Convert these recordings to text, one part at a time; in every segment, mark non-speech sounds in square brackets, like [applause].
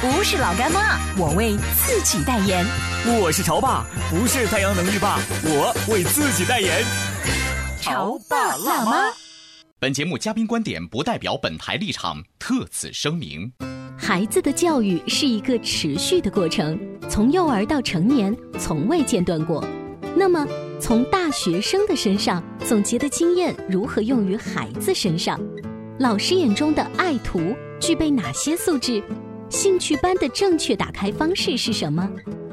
不是老干妈，我为自己代言。我是潮爸，不是太阳能浴霸，我为自己代言。潮爸辣妈。本节目嘉宾观点不代表本台立场，特此声明。孩子的教育是一个持续的过程，从幼儿到成年，从未间断过。那么，从大学生的身上总结的经验如何用于孩子身上？老师眼中的爱徒具备哪些素质？兴趣班的正确打开方式是什么？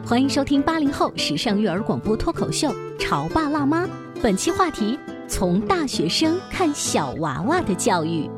欢迎收听八零后时尚育儿广播脱口秀《潮爸辣妈》，本期话题：从大学生看小娃娃的教育。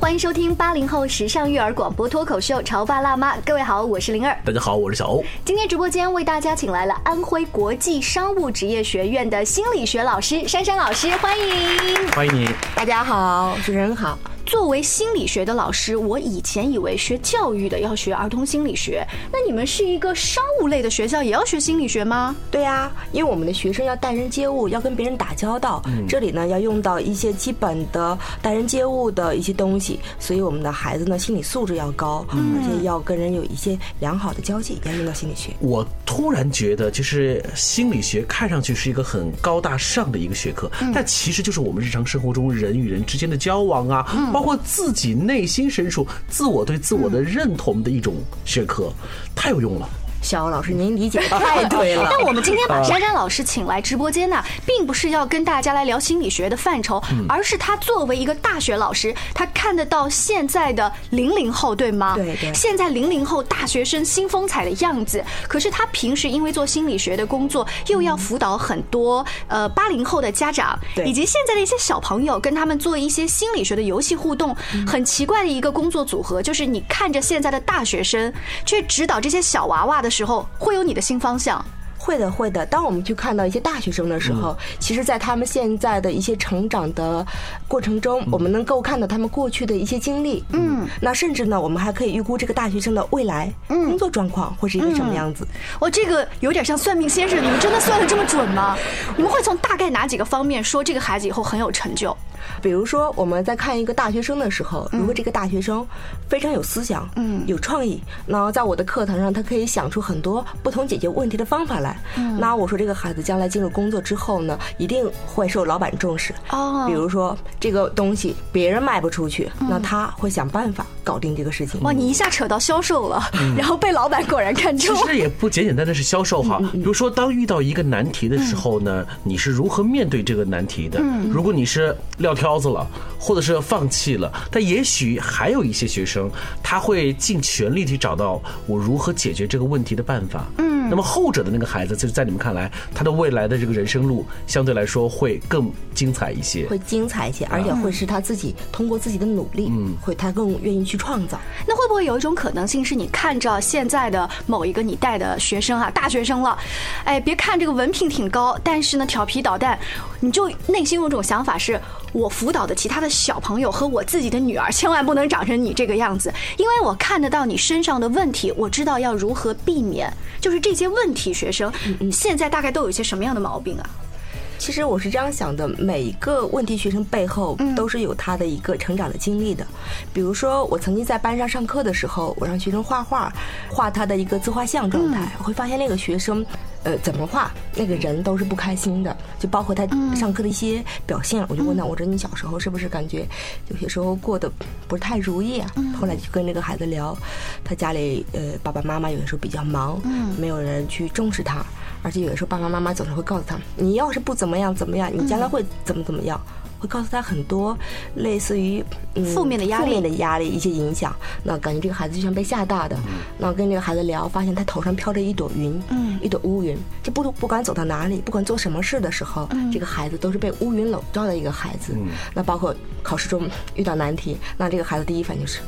欢迎收听八零后时尚育儿广播脱口秀《潮爸辣妈》，各位好，我是灵儿。大家好，我是小欧。今天直播间为大家请来了安徽国际商务职业学院的心理学老师珊珊老师，欢迎，欢迎你。大家好，主持人好。作为心理学的老师，我以前以为学教育的要学儿童心理学，那你们是一个商务类的学校，也要学心理学吗？对呀，因为我们的学生要待人接物，要跟别人打交道，这里呢要用到一些基本的待人接物的一些东西，所以我们的孩子呢心理素质要高，而且要跟人有一些良好的交际，要用到心理学。我突然觉得，就是心理学看上去是一个很高大上的一个学科，但其实就是我们日常生活中人与人之间的交往啊。包括自己内心深处自我对自我的认同的一种学科，太有用了。小欧老师，您理解太对了。[laughs] 但我们今天把珊珊老师请来直播间呢，并不是要跟大家来聊心理学的范畴，而是他作为一个大学老师，他看得到现在的零零后，对吗？对对。现在零零后大学生新风采的样子，可是他平时因为做心理学的工作，又要辅导很多呃八零后的家长，以及现在的一些小朋友，跟他们做一些心理学的游戏互动。很奇怪的一个工作组合，就是你看着现在的大学生，却指导这些小娃娃的。时候会有你的新方向，会的会的。当我们去看到一些大学生的时候，其实，在他们现在的一些成长的过程中，我们能够看到他们过去的一些经历。嗯，那甚至呢，我们还可以预估这个大学生的未来工作状况会是一个什么样子。我这个有点像算命先生，你们真的算的这么准吗？你们会从大概哪几个方面说这个孩子以后很有成就？比如说，我们在看一个大学生的时候，如果这个大学生非常有思想、嗯，有创意，那在我的课堂上，他可以想出很多不同解决问题的方法来。那我说，这个孩子将来进入工作之后呢，一定会受老板重视。哦，比如说这个东西别人卖不出去，那他会想办法搞定这个事情。哇，你一下扯到销售了，然后被老板果然看中。其实也不简简单单是销售哈。比如说，当遇到一个难题的时候呢，你是如何面对这个难题的？如果你是撂挑子了，或者是放弃了，但也许还有一些学生，他会尽全力去找到我如何解决这个问题的办法。嗯，那么后者的那个孩子，就是在你们看来，他的未来的这个人生路相对来说会更精彩一些，会精彩一些，而且会是他自己通过自己的努力，嗯，会他更愿意去创造。那会不会有一种可能性，是你看着现在的某一个你带的学生啊，大学生了，哎，别看这个文凭挺高，但是呢调皮捣蛋，你就内心有种想法是。我辅导的其他的小朋友和我自己的女儿，千万不能长成你这个样子，因为我看得到你身上的问题，我知道要如何避免。就是这些问题学生，现在大概都有一些什么样的毛病啊？其实我是这样想的，每一个问题学生背后都是有他的一个成长的经历的。比如说，我曾经在班上上课的时候，我让学生画画，画他的一个自画像状态，会发现那个学生，呃，怎么画那个人都是不开心的，就包括他上课的一些表现。我就问他，我说你小时候是不是感觉有些时候过得不是太如意啊？后来就跟那个孩子聊，他家里呃爸爸妈妈有的时候比较忙，没有人去重视他。而且有的时候爸爸妈妈总是会告诉他，你要是不怎么样怎么样，你将来会怎么怎么样。会告诉他很多类似于、嗯负面的压力负面的压力一些影响。那感觉这个孩子就像被吓大的。那跟这个孩子聊，发现他头上飘着一朵云，嗯一朵乌云。这不不管走到哪里，不管做什么事的时候，嗯这个孩子都是被乌云笼罩的一个孩子。那包括考试中遇到难题，那这个孩子第一反应就是，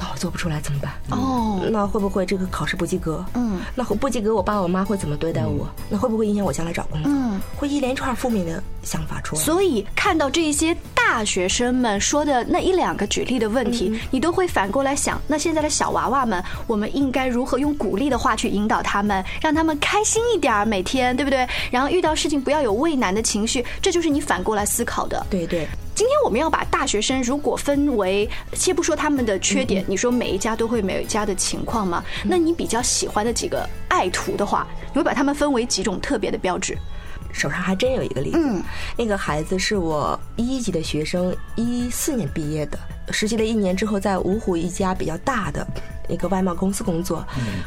那我做不出来怎么办？哦，那会不会这个考试不及格？嗯，那会不及格，我爸我妈会怎么对待我？那会不会影响我将来找工作？嗯，会一连串负面的想法出来。所以看到这一些大学生们说的那一两个举例的问题，你都会反过来想，那现在的小娃娃们，我们应该如何用鼓励的话去引导他们，让他们开心一点儿，每天对不对？然后遇到事情不要有畏难的情绪，这就是你反过来思考的。对对，今天我们要把大学生如果分为，先不说他们的缺点，你说每一家都会每一家的情况吗？那你比较喜欢的几个爱徒的话，你会把他们分为几种特别的标志？手上还真有一个例子。嗯，那个孩子是我一级的学生，一四年毕业的，实习了一年之后，在芜湖一家比较大的一个外贸公司工作，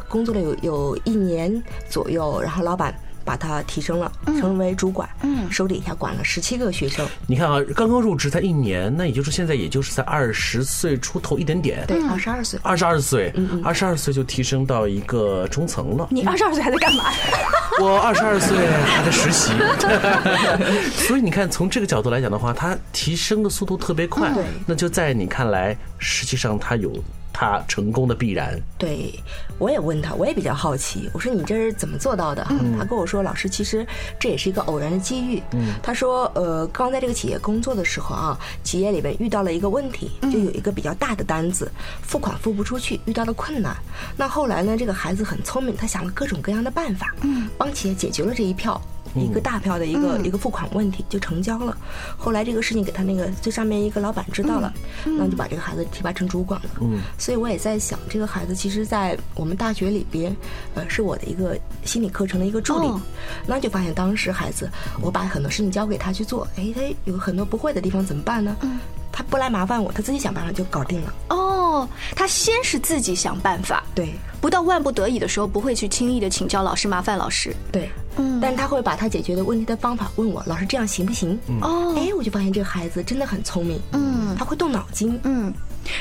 工作了有有一年左右，然后老板。把他提升了，成为主管，嗯。手底下管了十七个学生，你看啊，刚刚入职才一年，那也就是现在也就是在二十岁出头一点点，对，二十二岁，二十二岁，二十二岁就提升到一个中层了。你二十二岁还在干嘛？[laughs] 我二十二岁还在实习，[laughs] 所以你看，从这个角度来讲的话，他提升的速度特别快。那就在你看来，实际上他有它成功的必然。对，我也问他，我也比较好奇，我说你这是怎么做到的？他跟我说，老师，其实这也是一个偶然的机遇。他说，呃，刚在这个企业工作的时候啊，企业里边遇到了一个问题，就有一个比较大的单子，付款付不出去，遇到了困难。那后来呢，这个孩子很聪明，他想了各种各样的办法，帮企业解决了这一票。一个大票的一个、一个付款问题就成交了，后来这个事情给他那个最上面一个老板知道了，那就把这个孩子提拔成主管了。嗯，所以我也在想，这个孩子其实，在我们大学里边，呃，是我的一个心理课程的一个助理。哦那就发现当时孩子，我把很多事情交给他去做，哎，他有很多不会的地方怎么办呢？嗯，他不来麻烦我，他自己想办法就搞定了。哦，他先是自己想办法，对不到万不得已的时候，不会去轻易的请教老师、麻烦老师。对，嗯但他会把他解决的问题的方法问我，老师这样行不行？哦，哎，我就发现这个孩子真的很聪明，嗯他会动脑筋，嗯，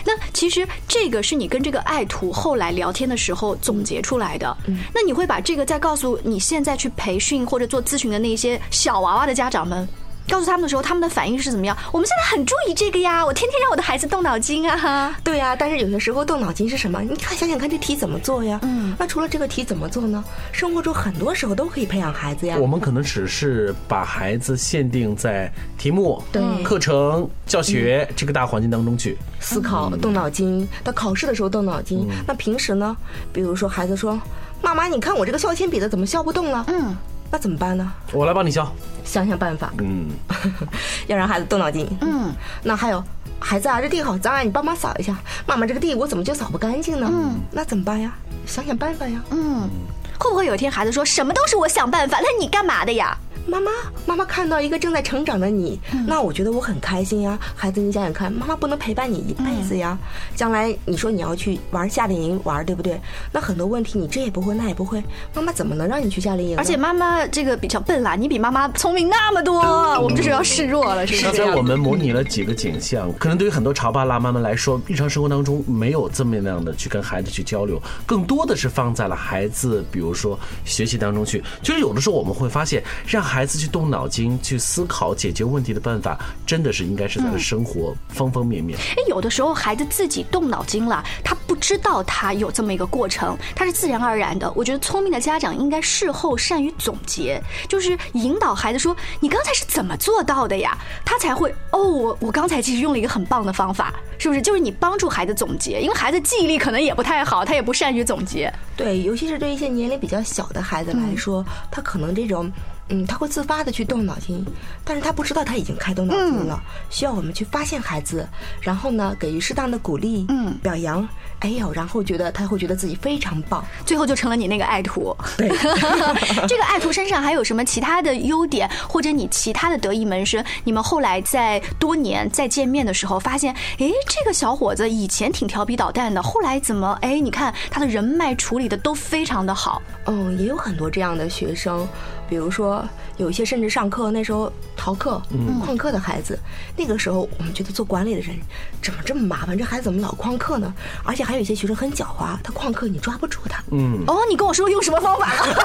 那其实这个是你跟这个爱徒后来聊天的时候总结出来的。嗯那你会把这个再告诉你现在去培训或者做咨询的那些小娃娃的家长们？告诉他们的时候，他们的反应是怎么样？我们现在很注意这个呀，我天天让我的孩子动脑筋啊哈。对呀、但是有些时候动脑筋是什么？你看想想看这题怎么做呀？嗯那除了这个题怎么做呢？生活中很多时候都可以培养孩子呀。我们可能只是把孩子限定在题目、对课程、教学这个大环境当中去。思考、动脑筋，到考试的时候动脑筋。那平时呢？比如说孩子说：“妈妈，你看我这个削铅笔的怎么削不动了？”嗯，那怎么办呢？我来帮你教。想想办法，嗯，[laughs] 要让孩子动脑筋。嗯，那还有，孩子啊，这地好脏啊，你帮忙扫一下。妈妈，这个地我怎么就扫不干净呢？嗯，那怎么办呀？想想办法呀。嗯，会不会有一天孩子说什么都是我想办法？那你干嘛的呀？妈妈，妈妈看到一个正在成长的你，嗯那我觉得我很开心呀。孩子，你想想看，妈妈不能陪伴你一辈子呀。嗯将来你说你要去玩夏令营玩，对不对？那很多问题你这也不会，那也不会，妈妈怎么能让你去夏令营？而且妈妈这个比较笨啦，你比妈妈聪明那么多，我们这时候要示弱了，是不是？刚才我们模拟了几个景象，可能对于很多潮爸辣妈们来说，日常生活当中没有这么样的去跟孩子去交流，更多的是放在了孩子，比如比如说学习当中去。就是有的时候我们会发现，让孩子去动脑筋、去思考解决问题的办法，真的是应该是在生活方方面面。哎，有的时候孩子自己动脑筋了，他不知道他有这么一个过程，他是自然而然的。我觉得聪明的家长应该事后善于总结，就是引导孩子说：“你刚才是怎么做到的呀？”他才会哦，我我刚才其实用了一个很棒的方法，是不是？就是你帮助孩子总结，因为孩子记忆力可能也不太好，他也不善于总结。对，尤其是对一些年龄比较小的孩子来说，他可能这种。嗯，他会自发的去动脑筋，但是他不知道他已经开动脑筋了，需要我们去发现孩子，然后呢给予适当的鼓励、嗯表扬，哎呦，然后觉得他会觉得自己非常棒，最后就成了你那个爱徒。对 [laughs] [laughs] 这个爱徒身上还有什么其他的优点，或者你其他的得意门生？你们后来在多年再见面的时候，发现，哎，这个小伙子以前挺调皮捣蛋的，后来怎么，哎，你看他的人脉处理的都非常的好。嗯，也有很多这样的学生，比如说有一些甚至上课那时候逃课、旷课的孩子，那个时候我们觉得做管理的人怎么这么麻烦？这孩子怎么老旷课呢？而且还有一些学生很狡猾，他旷课你抓不住他。嗯，哦，你跟我说用什么方法了？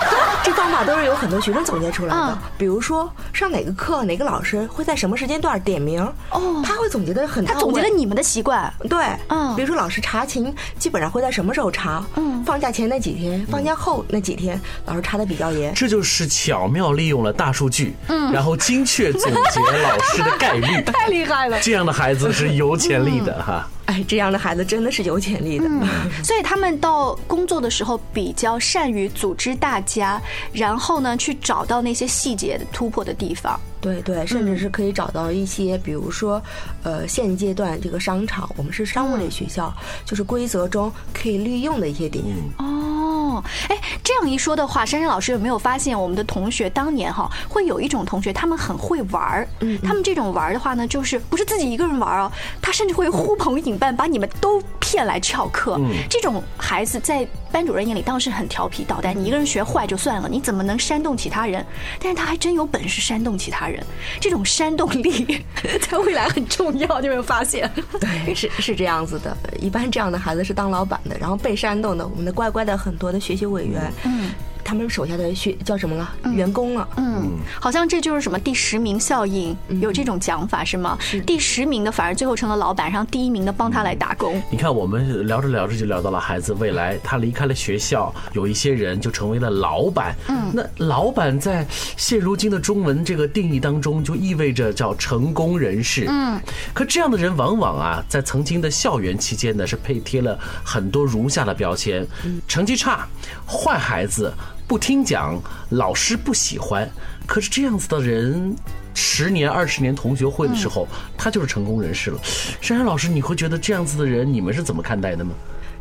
这方法都是有很多学生总结出来的嗯。比如说上哪个课，哪个老师会在什么时间段点名，哦他会总结的很到他。总结了你们的习惯。对，嗯比如说老师查勤，基本上会在什么时候查？嗯放假前那几天，放假后那几天，老师查的比较严。这就是巧妙利用了大数据，嗯，然后精确总结老师的概率，[laughs] 太厉害了。这样的孩子是有潜力的哈。哎，这样的孩子真的是有潜力的。[laughs] 所以他们到工作的时候比较善于组织大家，然后呢去找到那些细节的突破的地方。对对，甚至是可以找到一些，比如说，呃，现阶段这个商场，我们是商务类学校，就是规则中可以利用的一些点。哦，哎，这样一说的话，珊珊老师有没有发现我们的同学当年哈会有一种同学，他们很会玩儿，嗯他们这种玩儿的话呢，就是不是自己一个人玩儿哦，他甚至会呼朋引伴，把你们都骗来翘课。嗯这种孩子在班主任眼里当时很调皮捣蛋，你一个人学坏就算了，你怎么能煽动其他人？但是他还真有本事煽动其他人，这种煽动力 [laughs] 在未来很重要，你有没有发现？对，[laughs] 是是这样子的。一般这样的孩子是当老板的，然后被煽动的，我们的乖乖的很多的学习委员，嗯，他们手下的学叫什么了？员工了。嗯，好像这就是什么第十名效应，有这种讲法是吗？第十名的反而最后成了老板，让第一名的帮他来打工。你看，我们聊着聊着就聊到了孩子未来，他离开了学校，有一些人就成为了老板。嗯，那老板在现如今的中文这个定义当中，就意味着叫成功人士。嗯，可这样的人往往啊，在曾经的校园期间呢，是配贴了很多如下的标签：成绩差、坏孩子、不听讲、老师不喜欢。可是这样子的人。十年、二十年同学会的时候，他就是成功人士了。珊珊老师，你会觉得这样子的人，你们是怎么看待的吗？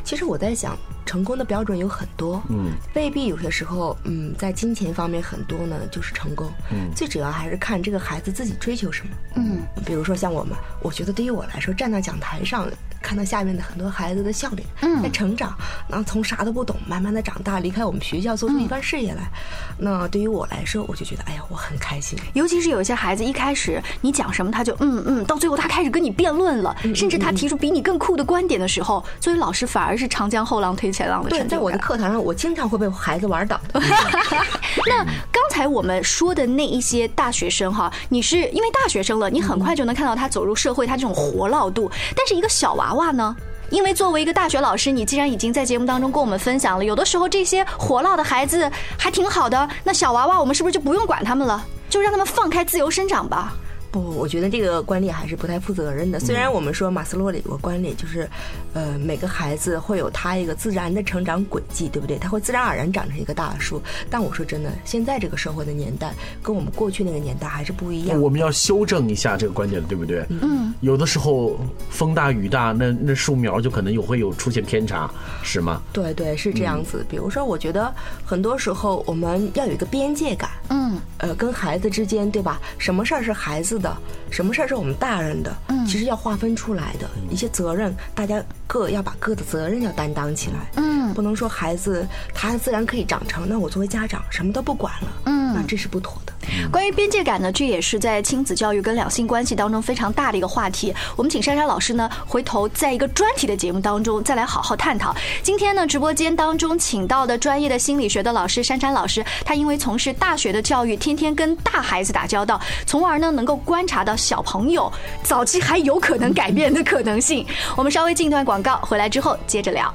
其实我在想，成功的标准有很多，嗯，未必有些时候，嗯，在金钱方面很多呢就是成功，嗯，最主要还是看这个孩子自己追求什么，嗯，比如说像我们，我觉得对于我来说，站在讲台上。看到下面的很多孩子的笑脸，嗯在成长，然后从啥都不懂，慢慢的长大，离开我们学校，做出一番事业来。那对于我来说，我就觉得，哎呀，我很开心。尤其是有一些孩子，一开始你讲什么他就嗯嗯，到最后他开始跟你辩论了，甚至他提出比你更酷的观点的时候，作为老师反而是长江后浪推前浪的成对，在我的。课堂上，我经常会被孩子玩倒的。[laughs] 那刚才我们说的那一些大学生哈，你是因为大学生了，你很快就能看到他走入社会，他这种活络度。但是一个小娃娃呢？因为作为一个大学老师，你既然已经在节目当中跟我们分享了，有的时候这些活络的孩子还挺好的，那小娃娃我们是不是就不用管他们了，就让他们放开自由生长吧？不，我觉得这个观点还是不太负责任的。虽然我们说马斯洛的有个观点，就是，呃，每个孩子会有他一个自然的成长轨迹，对不对？他会自然而然长成一个大树。但我说真的，现在这个社会的年代跟我们过去那个年代还是不一样。我们要修正一下这个观点，对不对？嗯，有的时候风大雨大，那那树苗就可能有会有出现偏差，是吗？对对，是这样子。比如说，我觉得很多时候我们要有一个边界感。嗯，呃，跟孩子之间，对吧？什么事儿是孩子的，什么事儿是我们大人的，嗯，其实要划分出来的一些责任，大家各要把各的责任要担当起来，嗯。不能说孩子他自然可以长成，那我作为家长什么都不管了，嗯。那这是不妥的。关于边界感呢，这也是在亲子教育跟两性关系当中非常大的一个话题。我们请珊珊老师呢，回头在一个专题的节目当中再来好好探讨。今天呢，直播间当中请到的专业的心理学的老师珊珊老师，她因为从事大学的教育，天天跟大孩子打交道，从而呢能够观察到小朋友早期还有可能改变的可能性。我们稍微进一段广告，回来之后接着聊。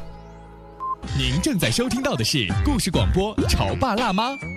您正在收听到的是故事广播《潮爸辣妈》。《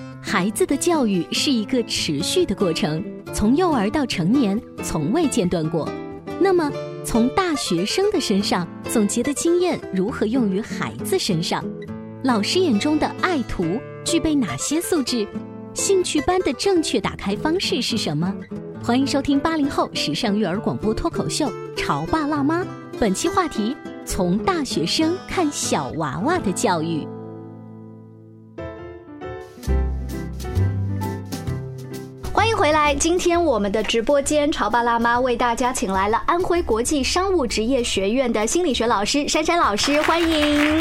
孩子的教育是一个持续的过程，从幼儿到成年，从未间断过。那么，从大学生的身上总结的经验如何用于孩子身上？老师眼中的爱徒具备哪些素质？兴趣班的正确打开方式是什么？欢迎收听八零后时尚育儿广播脱口秀《潮爸辣妈》，本期话题：从大学生看小娃娃的教育。回来！今天我们的直播间，潮爸辣妈为大家请来了安徽国际商务职业学院的心理学老师珊珊老师，欢迎。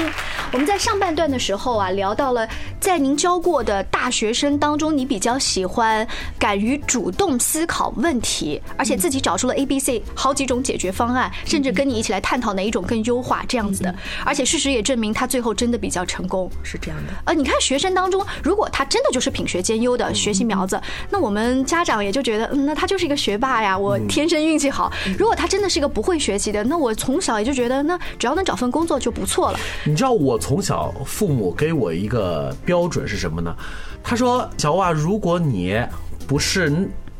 我们在上半段的时候啊，聊到了在您教过的大学生当中，你比较喜欢敢于主动思考问题，而且自己找出了 A、B、C 好几种解决方案，甚至跟你一起来探讨哪一种更优化这样子的。而且事实也证明，他最后真的比较成功。是这样的。呃，你看学生当中，如果他真的就是品学兼优的学习苗子，那我们家长也就觉得，嗯，那他就是一个学霸呀，我天生运气好。如果他真的是一个不会学习的，那我从小也就觉得，那只要能找份工作就不错了。你知道我从小父母给我一个标准是什么呢？他说：“小娃，如果你不是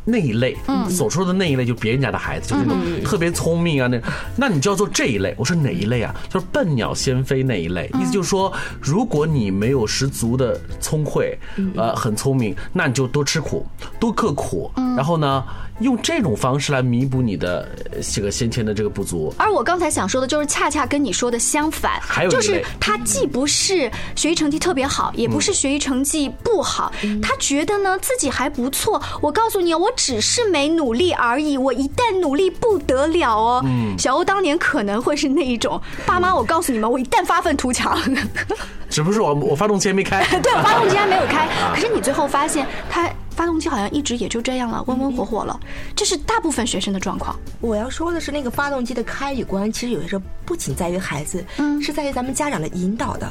那一类，所说的那一类，就别人家的孩子，就那种特别聪明啊，那那你就要做这一类。”我说哪一类啊？就是笨鸟先飞那一类。意思就是说，如果你没有十足的聪慧，呃，很聪明，那你就多吃苦，多刻苦，然后呢，用这种方式来弥补你的呃这个先天的这个不足。而我刚才想说的就是，恰恰跟你说的相反，还有就是他既不是学习成绩特别好，也不是学习成绩不好，他觉得呢自己还不错。我告诉你，我只是没努力而已，我一旦努力不得了哦。小欧当年可能会是那一种，爸妈，我告诉你们，我一旦发愤图强，[laughs] 只不过我我发动机还没开。[laughs] 对，我发动机还没有开，[laughs] 可是你最后发现他。发动机好像一直也就这样了，温温火火了，这是大部分学生的状况。我要说的是，那个发动机的开与关，其实有些时候不仅在于孩子，嗯，是在于咱们家长的引导的。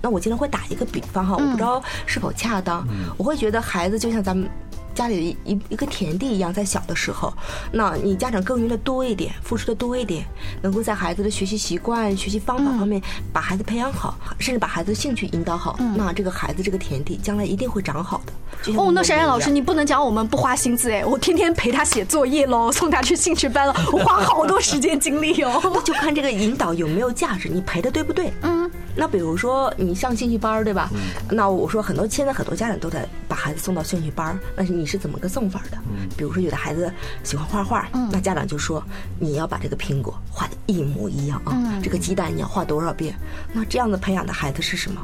那我经常会打一个比方哈，我不知道是否恰当，我会觉得孩子就像咱们。家里的一一个田地一样，在小的时候，那你家长耕耘的多一点，付出的多一点，能够在孩子的学习习惯、学习方法方面把孩子培养好，甚至把孩子的兴趣引导好，那这个孩子这个田地将来一定会长好的。哦，那我珊珊老师，你不能讲我们不花心思哎，我天天陪他写作业喽，送他去兴趣班了，我花好多时间精力那哦。[laughs] 就看这个引导有没有价值，你陪的对不对？嗯，那比如说你上兴趣班儿对吧？那我说很多现在很多家长都在把孩子送到兴趣班儿，那你是怎么个送法的？嗯比如说有的孩子喜欢画画，嗯那家长就说你要把这个苹果画的一模一样啊，这个鸡蛋你要画多少遍？那这样的培养的孩子是什么？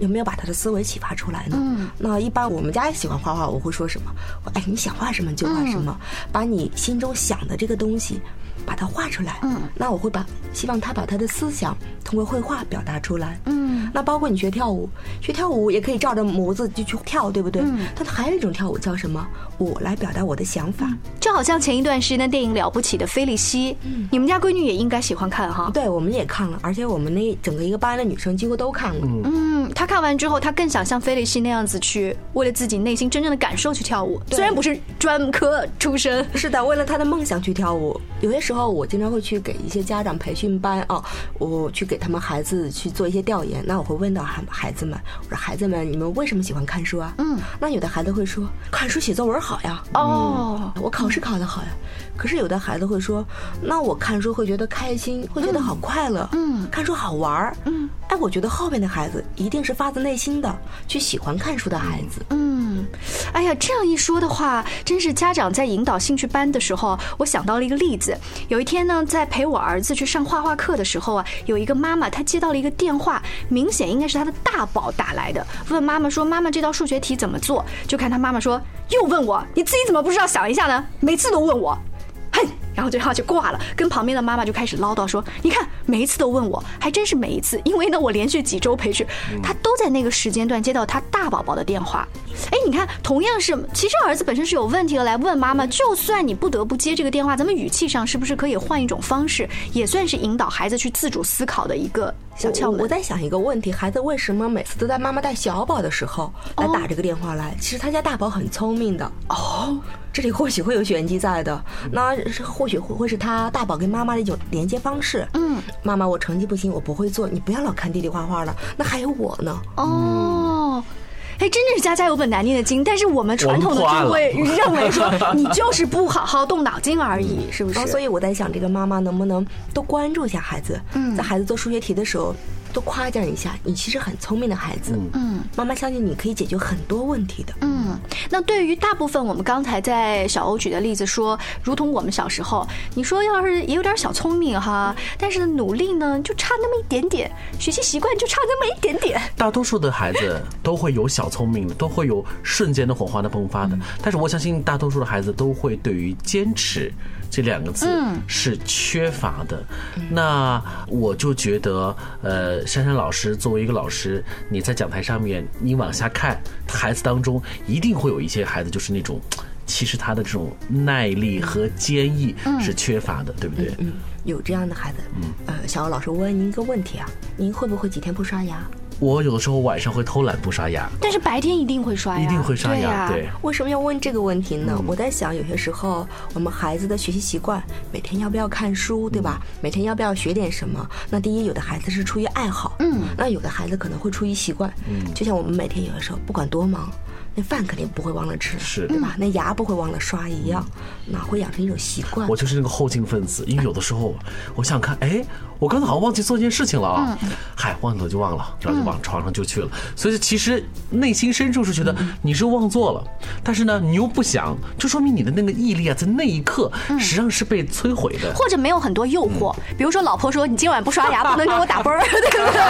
有没有把他的思维启发出来呢？嗯，那一般我们家也喜欢画画，我会说什么？我哎，你想画什么就画什么，把你心中想的这个东西，把它画出来。嗯，那我会把希望他把他的思想通过绘画表达出来。嗯，那包括你学跳舞，学跳舞也可以照着模子就去跳，对不对？嗯，但还有一种跳舞叫什么？我来表达我的想法。就好像前一段时间的电影《了不起的菲利西》，你们家闺女也应该喜欢看哈。对，我们也看了，而且我们那整个一个班的女生几乎都看了。嗯，她看完之后，她更想像菲利西那样子去，为了自己内心真正的感受去跳舞。虽然不是专科出身，是的，为了她的梦想去跳舞。有些时候，我经常会去给一些家长培训班啊，我去给他们孩子去做一些调研。那我会问到孩孩子们，我说孩子们，你们为什么喜欢看书啊？嗯，那有的孩子会说，看书写作文好呀。哦，我考试考得好呀。可是有的孩子会说，那我看书会觉得开心，会觉得好快乐，嗯，看书好玩儿，嗯，哎，我觉得后面的孩子一定是发自内心的去喜欢看书的孩子，嗯，嗯哎呀，这样一说的话，真是家长在引导兴趣班的时候，我想到了一个例子。有一天呢，在陪我儿子去上画画课的时候啊，有一个妈妈她接到了一个电话，明显应该是她的大宝打来的，问妈妈说：“妈妈，这道数学题怎么做？”就看她妈妈说：“又问我，你自己怎么不知道想一下呢？每次都问我。”哼，然然后对方就挂了，跟旁边的妈妈就开始唠叨说：“你看，每一次都问我，还真是每一次，因为呢，我连续几周陪去，他都在那个时间段接到他大宝宝的电话。哎，你看，同样是，其实儿子本身是有问题的，来问妈妈，就算你不得不接这个电话，咱们语气上是不是可以换一种方式，也算是引导孩子去自主思考的一个小窍门？我我在想一个问题：孩子为什么每次都在妈妈带小宝的时候来打这个电话来？其实他家大宝很聪明的哦，这里或许会有玄机在的。那是或许会会是他大宝跟妈妈的一种连接方式。嗯，妈妈，我成绩不行，我不会做，你不要老看弟弟画画了，那还有我呢。哦。哎，真的是家家有本难念的经，但是我们传统的就会 [laughs] 认为说，你就是不好好动脑筋而已，是不是？所以我在想，这个妈妈能不能多关注一下孩子，在孩子做数学题的时候。多夸奖一下，你其实很聪明的孩子。嗯，妈妈相信你可以解决很多问题的。嗯，那对于大部分我们刚才在小欧举的例子说，如同我们小时候，你说要是也有点小聪明哈，但是努力呢就差那么一点点，学习习惯就差那么一点点。大多数的孩子都会有小聪明，都会有瞬间的火花的迸发的，但是我相信大多数的孩子都会对于坚持。这两个字是缺乏的，那我就觉得，呃，珊珊老师作为一个老师，你在讲台上面，你往下看，孩子当中一定会有一些孩子，就是那种，其实他的这种耐力和坚毅是缺乏的，对不对？嗯，有这样的孩子。嗯，呃，小欧老师问您一个问题啊，您会不会几天不刷牙？我有的时候晚上会偷懒不刷牙，但是白天一定会刷牙，一定会刷牙。对，为什么要问这个问题呢？我在想，有些时候我们孩子的学习习惯，每天要不要看书，对吧？每天要不要学点什么？那第一，有的孩子是出于爱好，嗯，那有的孩子可能会出于习惯，嗯，就像我们每天有的时候不管多忙。那饭肯定不会忘了吃，是对吧？那牙不会忘了刷一样，那会养成一种习惯。我就是那个后进分子，因为有的时候我想看，哎，我刚才好像忘记做一件事情了啊，嗨，忘了就忘了，然后就往床上就去了。所以其实内心深处是觉得你是忘做了，但是呢，你又不想，就说明你的那个毅力啊，在那一刻实际上是被摧毁的，或者没有很多诱惑，比如说老婆说你今晚不刷牙不能给我打啵儿，对不对？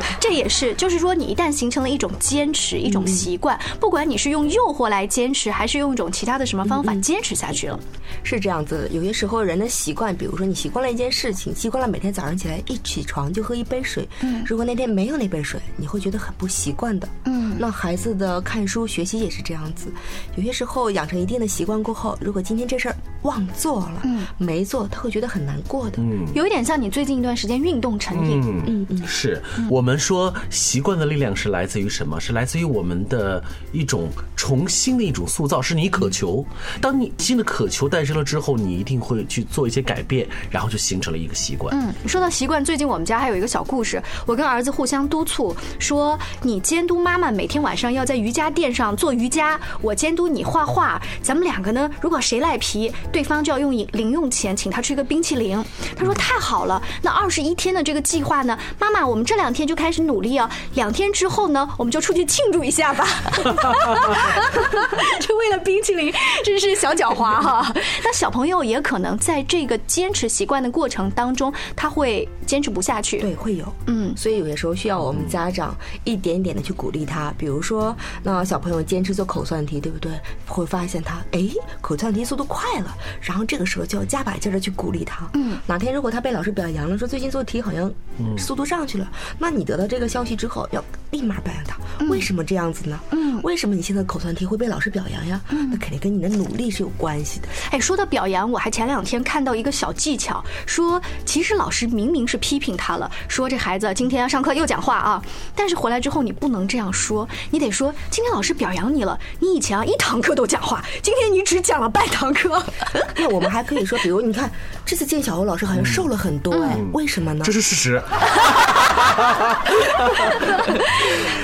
[laughs] 这也是，就是说你一旦形成了一种坚。持一种习惯，不管你是用诱惑来坚持，还是用一种其他的什么方法坚持下去了，是这样子。有些时候人的习惯，比如说你习惯了一件事情，习惯了每天早上起来一起床就喝一杯水，嗯，如果那天没有那杯水，你会觉得很不习惯的，嗯。那孩子的看书学习也是这样子，有些时候养成一定的习惯过后，如果今天这事儿忘做了，嗯，没做，他会觉得很难过的，嗯，有一点像你最近一段时间运动成瘾，嗯嗯，是我们说习惯的力量是来自于什么？是来自于我们的一种重新的一种塑造，是你渴求。当你新的渴求诞生了之后，你一定会去做一些改变，然后就形成了一个习惯。嗯，说到习惯，最近我们家还有一个小故事，我跟儿子互相督促，说你监督妈妈每天晚上要在瑜伽垫上做瑜伽，我监督你画画。咱们两个呢，如果谁赖皮，对方就要用零用钱请他吃个冰淇淋。他说太好了，那二十一天的这个计划呢，妈妈，我们这两天就开始努力啊，两天之后呢，我们就出去庆祝一下吧，[laughs] 就为了冰淇淋，真是小狡猾哈。那小朋友也可能在这个坚持习惯的过程当中，他会坚持不下去。对，会有，嗯，所以有些时候需要我们家长一点点的去鼓励他。比如说，那小朋友坚持做口算题，对不对？会发现他，哎，口算题速度快了，然后这个时候就要加把劲的去鼓励他。嗯，哪天如果他被老师表扬了，说最近做题好像速度上去了，那你得到这个消息之后，要立马表扬他。为什么这样？子呢？嗯，为什么你现在口算题会被老师表扬呀？嗯，那肯定跟你的努力是有关系的。哎，说到表扬，我还前两天看到一个小技巧，说其实老师明明是批评他了，说这孩子今天要上课又讲话啊，但是回来之后你不能这样说，你得说今天老师表扬你了，你以前啊一堂课都讲话，今天你只讲了半堂课。[laughs] 那我们还可以说，比如你看这次见小欧老师好像瘦了很多，哎，为什么呢？这是事实。[laughs]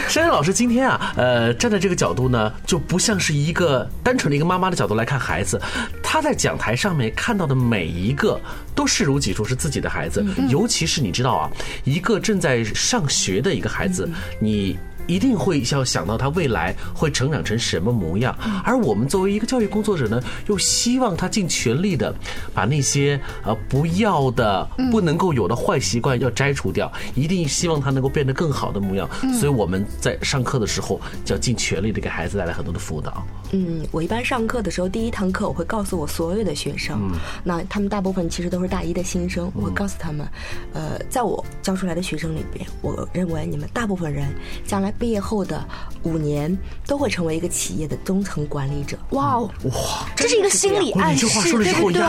珊珊老师今天啊。呃，站在这个角度呢，就不像是一个单纯的一个妈妈的角度来看孩子，他在讲台上面看到的每一个都视如己出，是自己的孩子。尤其是你知道啊，一个正在上学的一个孩子，你。一定会要想到他未来会成长成什么模样，而我们作为一个教育工作者呢，又希望他尽全力的把那些呃不要的、不能够有的坏习惯要摘除掉，一定希望他能够变得更好的模样。所以我们在上课的时候，就要尽全力的给孩子带来很多的辅导。嗯，我一般上课的时候，第一堂课我会告诉我所有的学生，那他们大部分其实都是大一的新生，我会告诉他们，呃，在我教出来的学生里边，我认为你们大部分人将来毕业后的五年都会成为一个企业的中层管理者。哇哦，哇，这是一个心理暗示，你这话说对不对？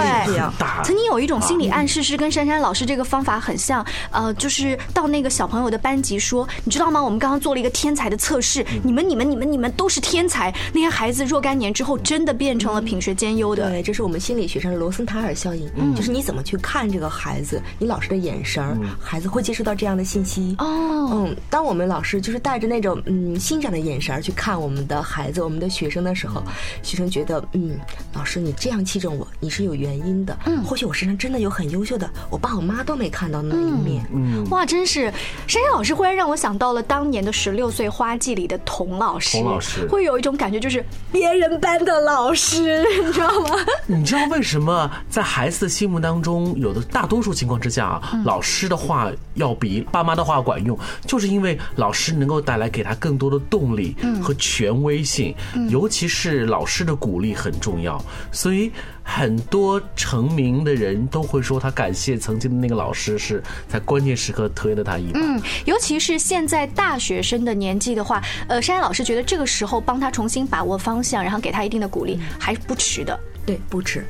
曾经有一种心理暗示是跟珊珊老师这个方法很像，呃，就是到那个小朋友的班级说，你知道吗？我们刚刚做了一个天才的测试，你们、你们、你们、你们都是天才。那些孩子若干年之后，真的变成了品学兼优的。对，这是我们心理学上的罗森塔尔效应，嗯就是你怎么去看这个孩子，你老师的眼神儿，孩子会接收到这样的信息。哦，嗯，当我们老师就是带着那种嗯欣赏的眼神儿去看我们的孩子、我们的学生的时候，学生觉得嗯，老师你这样器重我，你是有原因的。嗯，或许我身上真的有很优秀的，我爸我妈都没看到那一面。嗯，哇，真是珊珊老师忽然让我想到了当年的十六岁花季里的童老师，童老师会有一种感觉，就是别人班的老师，[laughs] 你知道吗？你知道为什么在孩子的心目当中，有的大多数情况之下啊，老师的话要比爸妈的话管用，就是因为老师能够带来给他更多的动力和权威性，尤其是老师的鼓励很重要，所以很多成名的人都会说他感谢曾经的那个老师是在关键时刻推了他一把。嗯，尤其是现在大学生的年纪的话，呃，珊珊老师觉得这个时候帮他重新把握方向，然后给他一定的鼓励，还是不迟的。对，不迟。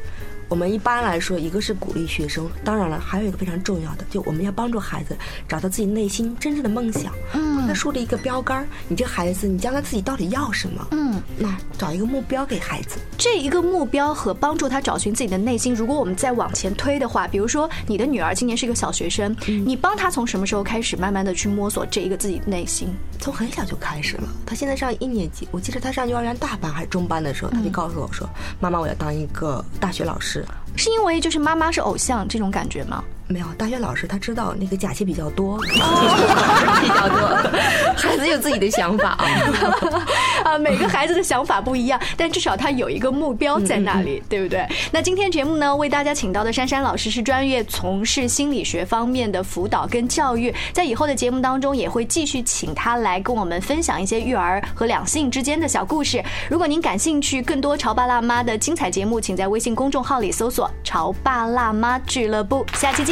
我们一般来说，一个是鼓励学生，当然了，还有一个非常重要的，就我们要帮助孩子找到自己内心真正的梦想，嗯，帮他树立一个标杆儿。你这孩子，你将来自己到底要什么？嗯，那找一个目标给孩子。这一个目标和帮助他找寻自己的内心，如果我们再往前推的话，比如说你的女儿今年是一个小学生，你帮她从什么时候开始慢慢的去摸索这一个自己内心？从很小就开始了。她现在上一年级，我记得她上幼儿园大班还是中班的时候，她就告诉我说：“妈妈，我要当一个大学老师。”是因为就是妈妈是偶像这种感觉吗？没有，大学老师他知道那个假期比较多，[laughs] 比较多，[laughs] 孩子有自己的想法啊。[laughs] 啊，每个孩子的想法不一样，但至少他有一个目标在那里，对不对？那今天节目呢，为大家请到的珊珊老师是专业从事心理学方面的辅导跟教育，在以后的节目当中也会继续请他来跟我们分享一些育儿和两性之间的小故事。如果您感兴趣更多潮爸辣妈的精彩节目，请在微信公众号里搜索“潮爸辣妈俱乐部”。下期